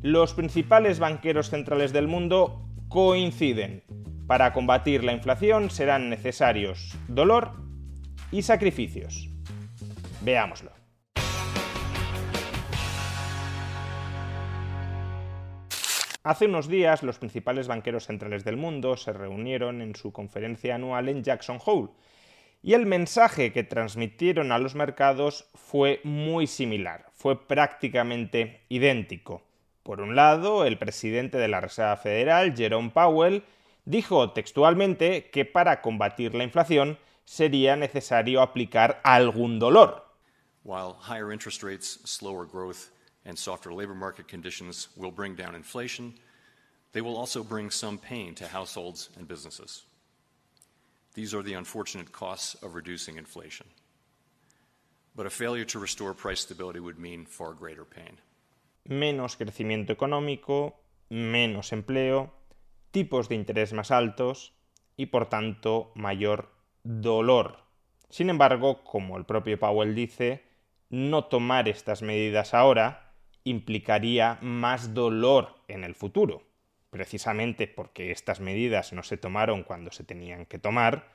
Los principales banqueros centrales del mundo coinciden. Para combatir la inflación serán necesarios dolor y sacrificios. Veámoslo. Hace unos días los principales banqueros centrales del mundo se reunieron en su conferencia anual en Jackson Hole y el mensaje que transmitieron a los mercados fue muy similar, fue prácticamente idéntico. Por un lado, el presidente de la Reserva Federal, Jerome Powell, dijo textualmente que para combatir la inflación sería necesario aplicar algún dolor. While higher interest rates, slower growth, and softer labor market conditions will bring down inflation, they will also bring some pain to households and businesses. These are the unfortunate costs of reducing inflation. But a failure to restore price stability would mean far greater pain. Menos crecimiento económico, menos empleo, tipos de interés más altos y por tanto mayor dolor. Sin embargo, como el propio Powell dice, no tomar estas medidas ahora implicaría más dolor en el futuro, precisamente porque estas medidas no se tomaron cuando se tenían que tomar,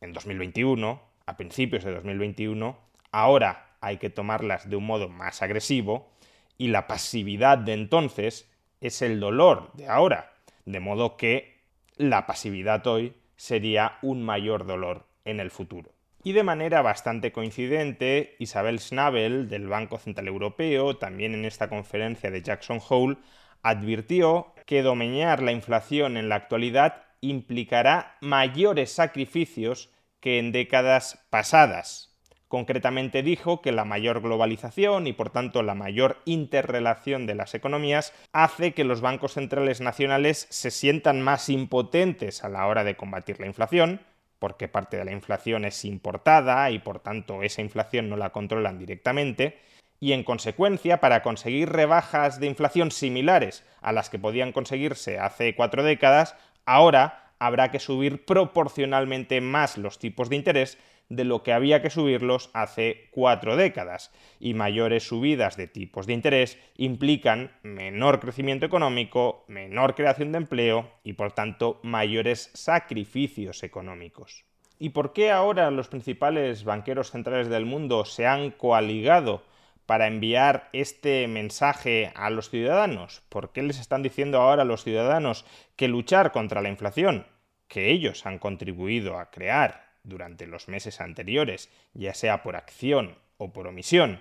en 2021, a principios de 2021, ahora hay que tomarlas de un modo más agresivo y la pasividad de entonces es el dolor de ahora, de modo que la pasividad hoy sería un mayor dolor en el futuro. Y de manera bastante coincidente, Isabel Schnabel, del Banco Central Europeo, también en esta conferencia de Jackson Hole, advirtió que domeñar la inflación en la actualidad implicará mayores sacrificios que en décadas pasadas. Concretamente dijo que la mayor globalización y por tanto la mayor interrelación de las economías hace que los bancos centrales nacionales se sientan más impotentes a la hora de combatir la inflación, porque parte de la inflación es importada y por tanto esa inflación no la controlan directamente, y en consecuencia, para conseguir rebajas de inflación similares a las que podían conseguirse hace cuatro décadas, ahora habrá que subir proporcionalmente más los tipos de interés de lo que había que subirlos hace cuatro décadas, y mayores subidas de tipos de interés implican menor crecimiento económico, menor creación de empleo y por tanto mayores sacrificios económicos. ¿Y por qué ahora los principales banqueros centrales del mundo se han coaligado para enviar este mensaje a los ciudadanos? ¿Por qué les están diciendo ahora a los ciudadanos que luchar contra la inflación, que ellos han contribuido a crear durante los meses anteriores, ya sea por acción o por omisión,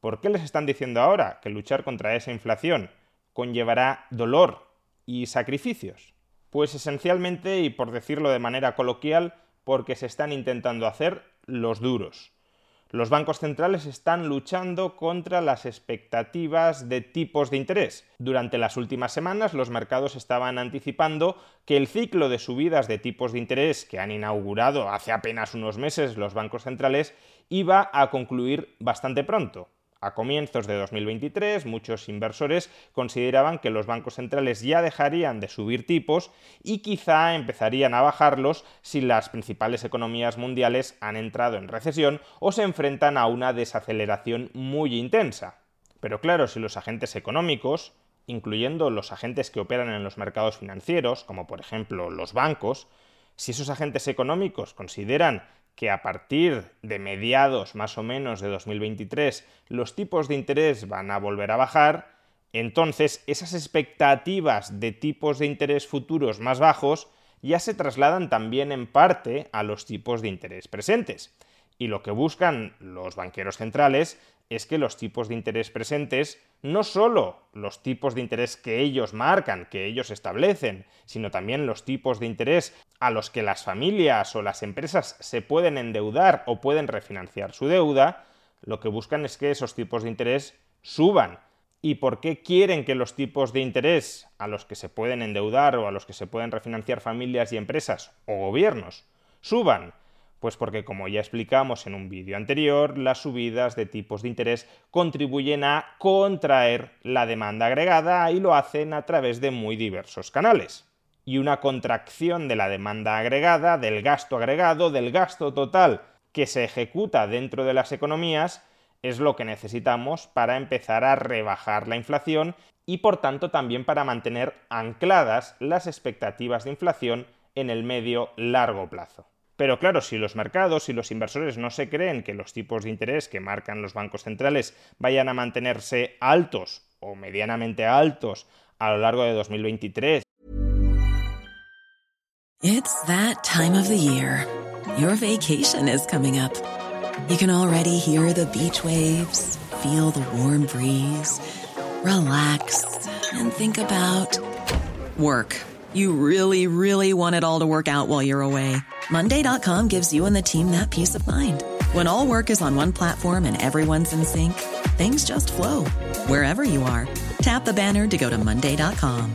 ¿por qué les están diciendo ahora que luchar contra esa inflación conllevará dolor y sacrificios? Pues esencialmente, y por decirlo de manera coloquial, porque se están intentando hacer los duros. Los bancos centrales están luchando contra las expectativas de tipos de interés. Durante las últimas semanas los mercados estaban anticipando que el ciclo de subidas de tipos de interés que han inaugurado hace apenas unos meses los bancos centrales iba a concluir bastante pronto. A comienzos de 2023, muchos inversores consideraban que los bancos centrales ya dejarían de subir tipos y quizá empezarían a bajarlos si las principales economías mundiales han entrado en recesión o se enfrentan a una desaceleración muy intensa. Pero claro, si los agentes económicos, incluyendo los agentes que operan en los mercados financieros, como por ejemplo los bancos, si esos agentes económicos consideran que a partir de mediados más o menos de 2023 los tipos de interés van a volver a bajar, entonces esas expectativas de tipos de interés futuros más bajos ya se trasladan también en parte a los tipos de interés presentes. Y lo que buscan los banqueros centrales es que los tipos de interés presentes, no solo los tipos de interés que ellos marcan, que ellos establecen, sino también los tipos de interés a los que las familias o las empresas se pueden endeudar o pueden refinanciar su deuda, lo que buscan es que esos tipos de interés suban. ¿Y por qué quieren que los tipos de interés a los que se pueden endeudar o a los que se pueden refinanciar familias y empresas o gobiernos suban? Pues porque, como ya explicamos en un vídeo anterior, las subidas de tipos de interés contribuyen a contraer la demanda agregada y lo hacen a través de muy diversos canales. Y una contracción de la demanda agregada, del gasto agregado, del gasto total que se ejecuta dentro de las economías, es lo que necesitamos para empezar a rebajar la inflación y por tanto también para mantener ancladas las expectativas de inflación en el medio largo plazo. Pero claro, si los mercados y los inversores no se creen que los tipos de interés que marcan los bancos centrales vayan a mantenerse altos o medianamente altos a lo largo de 2023. It's that time of the year. Your vacation is coming up. You can already hear the beach waves, feel the warm breeze, relax and think about work. You really, really want it all to work out while you're away. Monday.com gives you and the team that peace of mind. When all work is on one platform and everyone's in sync, things just flow wherever you are. Tap the banner to go to Monday.com.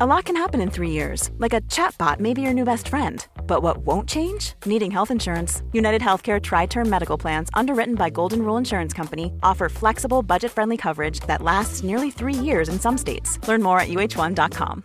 A lot can happen in three years, like a chatbot may be your new best friend. But what won't change? Needing health insurance. United Healthcare Tri Term Medical Plans, underwritten by Golden Rule Insurance Company, offer flexible, budget friendly coverage that lasts nearly three years in some states. Learn more at uh1.com.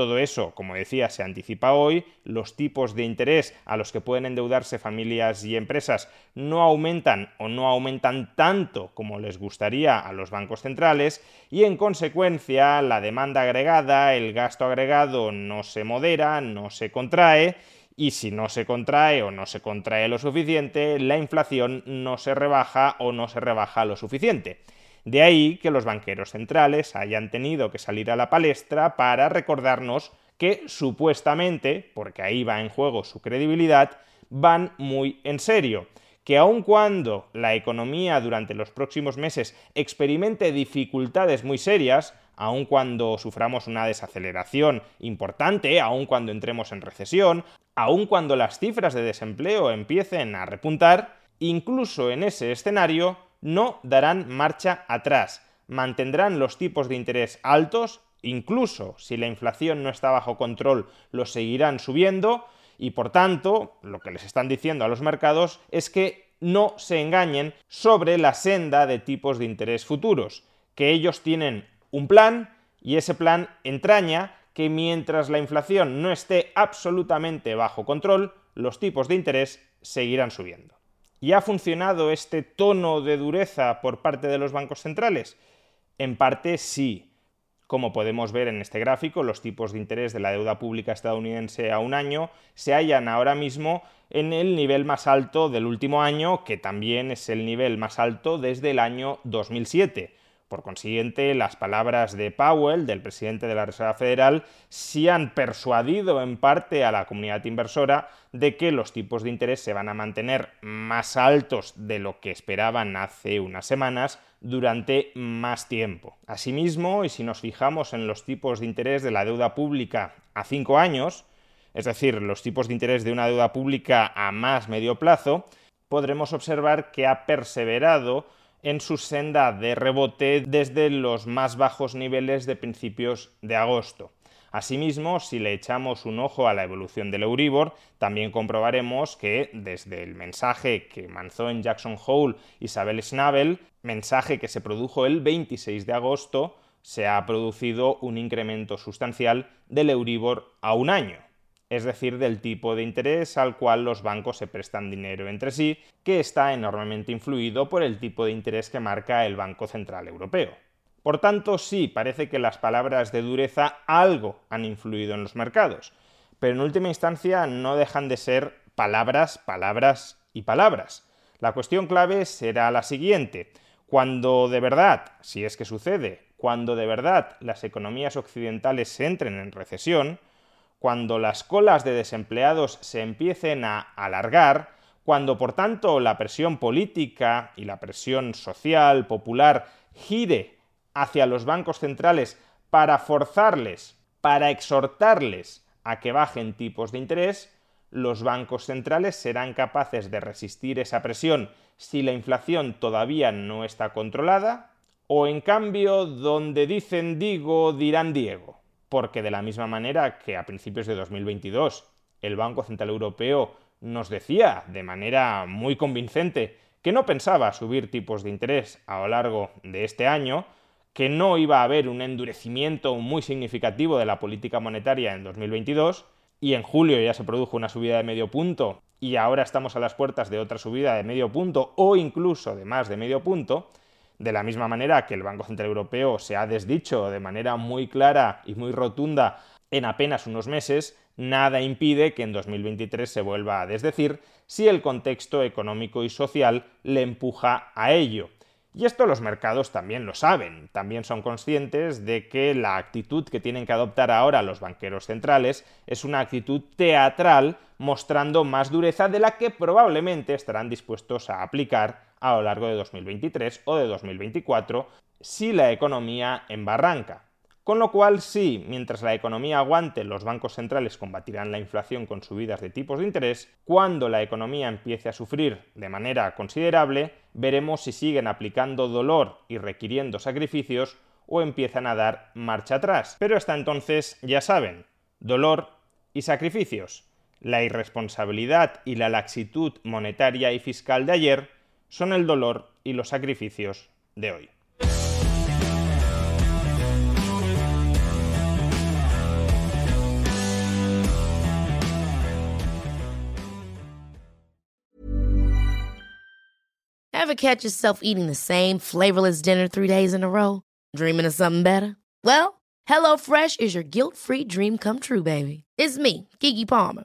Todo eso, como decía, se anticipa hoy, los tipos de interés a los que pueden endeudarse familias y empresas no aumentan o no aumentan tanto como les gustaría a los bancos centrales y en consecuencia la demanda agregada, el gasto agregado no se modera, no se contrae y si no se contrae o no se contrae lo suficiente, la inflación no se rebaja o no se rebaja lo suficiente. De ahí que los banqueros centrales hayan tenido que salir a la palestra para recordarnos que supuestamente, porque ahí va en juego su credibilidad, van muy en serio que aun cuando la economía durante los próximos meses experimente dificultades muy serias, aun cuando suframos una desaceleración importante, aun cuando entremos en recesión, aun cuando las cifras de desempleo empiecen a repuntar, incluso en ese escenario no darán marcha atrás, mantendrán los tipos de interés altos, incluso si la inflación no está bajo control, los seguirán subiendo y por tanto, lo que les están diciendo a los mercados es que no se engañen sobre la senda de tipos de interés futuros, que ellos tienen un plan y ese plan entraña que mientras la inflación no esté absolutamente bajo control, los tipos de interés seguirán subiendo. ¿Y ha funcionado este tono de dureza por parte de los bancos centrales? En parte sí. Como podemos ver en este gráfico, los tipos de interés de la deuda pública estadounidense a un año se hallan ahora mismo en el nivel más alto del último año, que también es el nivel más alto desde el año 2007. Por consiguiente, las palabras de Powell, del presidente de la Reserva Federal, sí han persuadido en parte a la comunidad inversora de que los tipos de interés se van a mantener más altos de lo que esperaban hace unas semanas durante más tiempo. Asimismo, y si nos fijamos en los tipos de interés de la deuda pública a cinco años, es decir, los tipos de interés de una deuda pública a más medio plazo, podremos observar que ha perseverado en su senda de rebote desde los más bajos niveles de principios de agosto. Asimismo, si le echamos un ojo a la evolución del Euribor, también comprobaremos que desde el mensaje que manzó en Jackson Hole Isabel Schnabel, mensaje que se produjo el 26 de agosto, se ha producido un incremento sustancial del Euribor a un año es decir, del tipo de interés al cual los bancos se prestan dinero entre sí, que está enormemente influido por el tipo de interés que marca el Banco Central Europeo. Por tanto, sí, parece que las palabras de dureza algo han influido en los mercados, pero en última instancia no dejan de ser palabras, palabras y palabras. La cuestión clave será la siguiente. Cuando de verdad, si es que sucede, cuando de verdad las economías occidentales entren en recesión, cuando las colas de desempleados se empiecen a alargar, cuando por tanto la presión política y la presión social, popular, gire hacia los bancos centrales para forzarles, para exhortarles a que bajen tipos de interés, los bancos centrales serán capaces de resistir esa presión si la inflación todavía no está controlada, o en cambio donde dicen digo dirán Diego, porque de la misma manera que a principios de 2022 el Banco Central Europeo nos decía de manera muy convincente que no pensaba subir tipos de interés a lo largo de este año, que no iba a haber un endurecimiento muy significativo de la política monetaria en 2022, y en julio ya se produjo una subida de medio punto, y ahora estamos a las puertas de otra subida de medio punto o incluso de más de medio punto, de la misma manera que el Banco Central Europeo se ha desdicho de manera muy clara y muy rotunda en apenas unos meses, nada impide que en 2023 se vuelva a desdecir si el contexto económico y social le empuja a ello. Y esto los mercados también lo saben, también son conscientes de que la actitud que tienen que adoptar ahora los banqueros centrales es una actitud teatral mostrando más dureza de la que probablemente estarán dispuestos a aplicar a lo largo de 2023 o de 2024 si la economía embarranca. Con lo cual, sí, mientras la economía aguante, los bancos centrales combatirán la inflación con subidas de tipos de interés, cuando la economía empiece a sufrir de manera considerable, veremos si siguen aplicando dolor y requiriendo sacrificios o empiezan a dar marcha atrás. Pero hasta entonces, ya saben, dolor y sacrificios. La irresponsabilidad y la laxitud monetaria y fiscal de ayer son el dolor y los sacrificios de hoy. Ever catch yourself eating the same flavorless dinner three days in a row? Dreaming of something better? Well, HelloFresh is your guilt-free dream come true, baby. It's me, Kiki Palmer.